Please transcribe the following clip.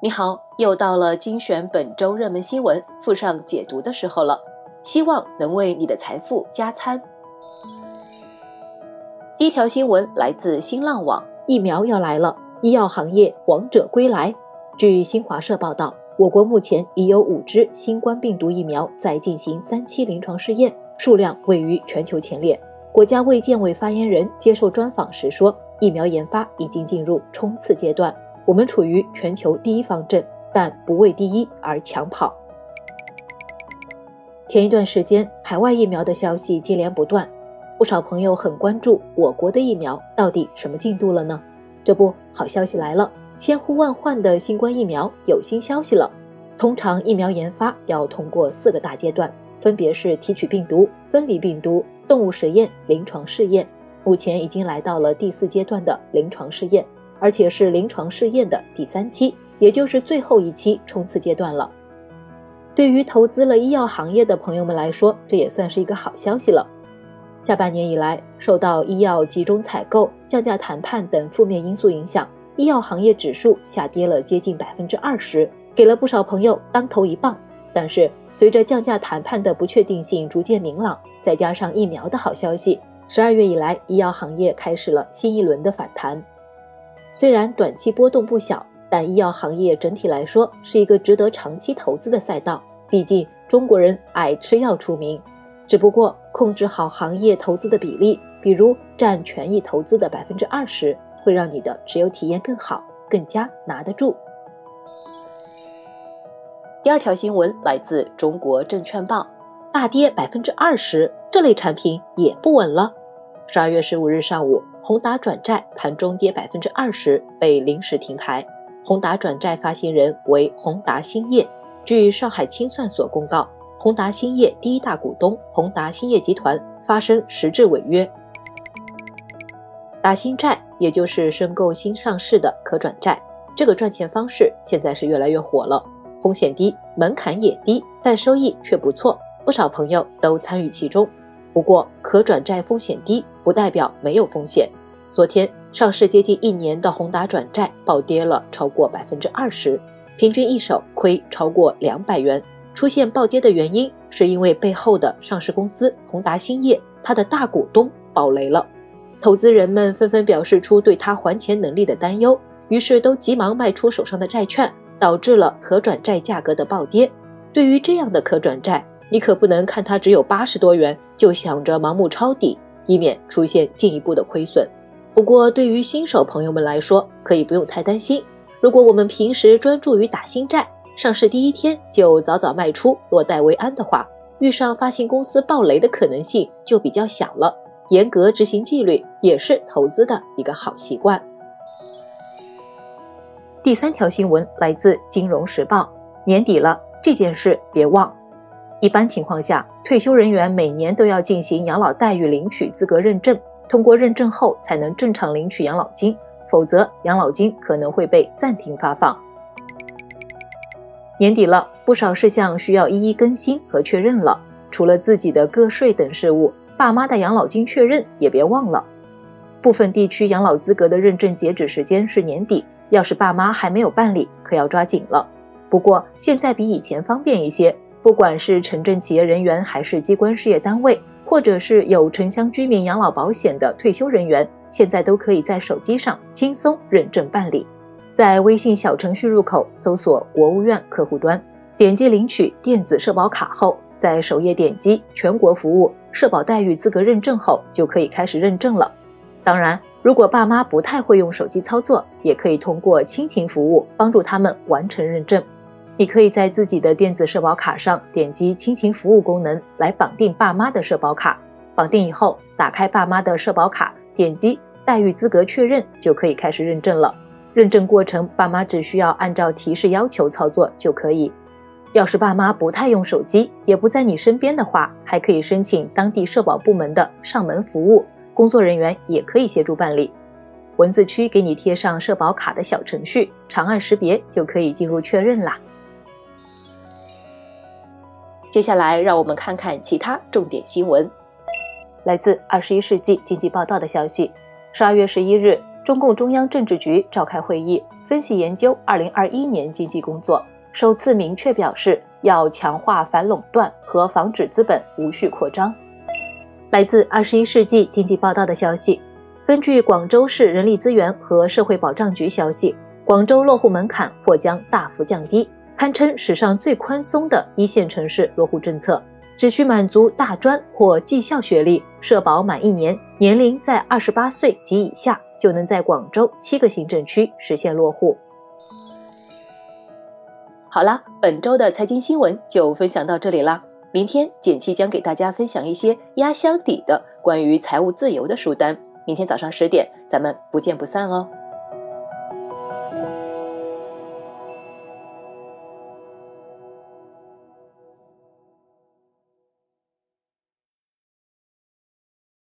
你好，又到了精选本周热门新闻附上解读的时候了，希望能为你的财富加餐。第一条新闻来自新浪网，疫苗要来了，医药行业王者归来。据新华社报道，我国目前已有五支新冠病毒疫苗在进行三期临床试验，数量位于全球前列。国家卫健委发言人接受专访时说，疫苗研发已经进入冲刺阶段。我们处于全球第一方阵，但不为第一而抢跑。前一段时间，海外疫苗的消息接连不断，不少朋友很关注我国的疫苗到底什么进度了呢？这不好消息来了，千呼万唤的新冠疫苗有新消息了。通常疫苗研发要通过四个大阶段，分别是提取病毒、分离病毒、动物实验、临床试验。目前已经来到了第四阶段的临床试验。而且是临床试验的第三期，也就是最后一期冲刺阶段了。对于投资了医药行业的朋友们来说，这也算是一个好消息了。下半年以来，受到医药集中采购、降价谈判等负面因素影响，医药行业指数下跌了接近百分之二十，给了不少朋友当头一棒。但是，随着降价谈判的不确定性逐渐明朗，再加上疫苗的好消息，十二月以来，医药行业开始了新一轮的反弹。虽然短期波动不小，但医药行业整体来说是一个值得长期投资的赛道。毕竟中国人爱吃药出名，只不过控制好行业投资的比例，比如占权益投资的百分之二十，会让你的持有体验更好，更加拿得住。第二条新闻来自中国证券报，大跌百分之二十，这类产品也不稳了。十二月十五日上午。宏达转债盘中跌百分之二十，被临时停牌。宏达转债发行人为宏达兴业。据上海清算所公告，宏达兴业第一大股东宏达兴业集团发生实质违约。打新债，也就是申购新上市的可转债，这个赚钱方式现在是越来越火了。风险低，门槛也低，但收益却不错，不少朋友都参与其中。不过，可转债风险低，不代表没有风险。昨天上市接近一年的宏达转债暴跌了超过百分之二十，平均一手亏超过两百元。出现暴跌的原因是因为背后的上市公司宏达兴业，它的大股东爆雷了，投资人们纷纷表示出对他还钱能力的担忧，于是都急忙卖出手上的债券，导致了可转债价格的暴跌。对于这样的可转债，你可不能看它只有八十多元就想着盲目抄底，以免出现进一步的亏损。不过，对于新手朋友们来说，可以不用太担心。如果我们平时专注于打新债，上市第一天就早早卖出，落袋为安的话，遇上发行公司暴雷的可能性就比较小了。严格执行纪律也是投资的一个好习惯。第三条新闻来自《金融时报》，年底了，这件事别忘。一般情况下，退休人员每年都要进行养老待遇领取资格认证。通过认证后才能正常领取养老金，否则养老金可能会被暂停发放。年底了，不少事项需要一一更新和确认了。除了自己的个税等事务，爸妈的养老金确认也别忘了。部分地区养老资格的认证截止时间是年底，要是爸妈还没有办理，可要抓紧了。不过现在比以前方便一些，不管是城镇企业人员还是机关事业单位。或者是有城乡居民养老保险的退休人员，现在都可以在手机上轻松认证办理。在微信小程序入口搜索“国务院客户端”，点击领取电子社保卡后，在首页点击“全国服务社保待遇资格认证”后，就可以开始认证了。当然，如果爸妈不太会用手机操作，也可以通过亲情服务帮助他们完成认证。你可以在自己的电子社保卡上点击亲情服务功能来绑定爸妈的社保卡。绑定以后，打开爸妈的社保卡，点击待遇资格确认，就可以开始认证了。认证过程，爸妈只需要按照提示要求操作就可以。要是爸妈不太用手机，也不在你身边的话，还可以申请当地社保部门的上门服务，工作人员也可以协助办理。文字区给你贴上社保卡的小程序，长按识别就可以进入确认啦。接下来，让我们看看其他重点新闻。来自《二十一世纪经济报道》的消息，十二月十一日，中共中央政治局召开会议，分析研究二零二一年经济工作，首次明确表示要强化反垄断和防止资本无序扩张。来自二十一世纪经济报道的消息，根据广州市人力资源和社会保障局消息，广州落户门槛或将大幅降低，堪称史上最宽松的一线城市落户政策。只需满足大专或技校学历，社保满一年，年龄在二十八岁及以下，就能在广州七个行政区实现落户。好啦，本周的财经新闻就分享到这里啦。明天简七将给大家分享一些压箱底的关于财务自由的书单。明天早上十点，咱们不见不散哦。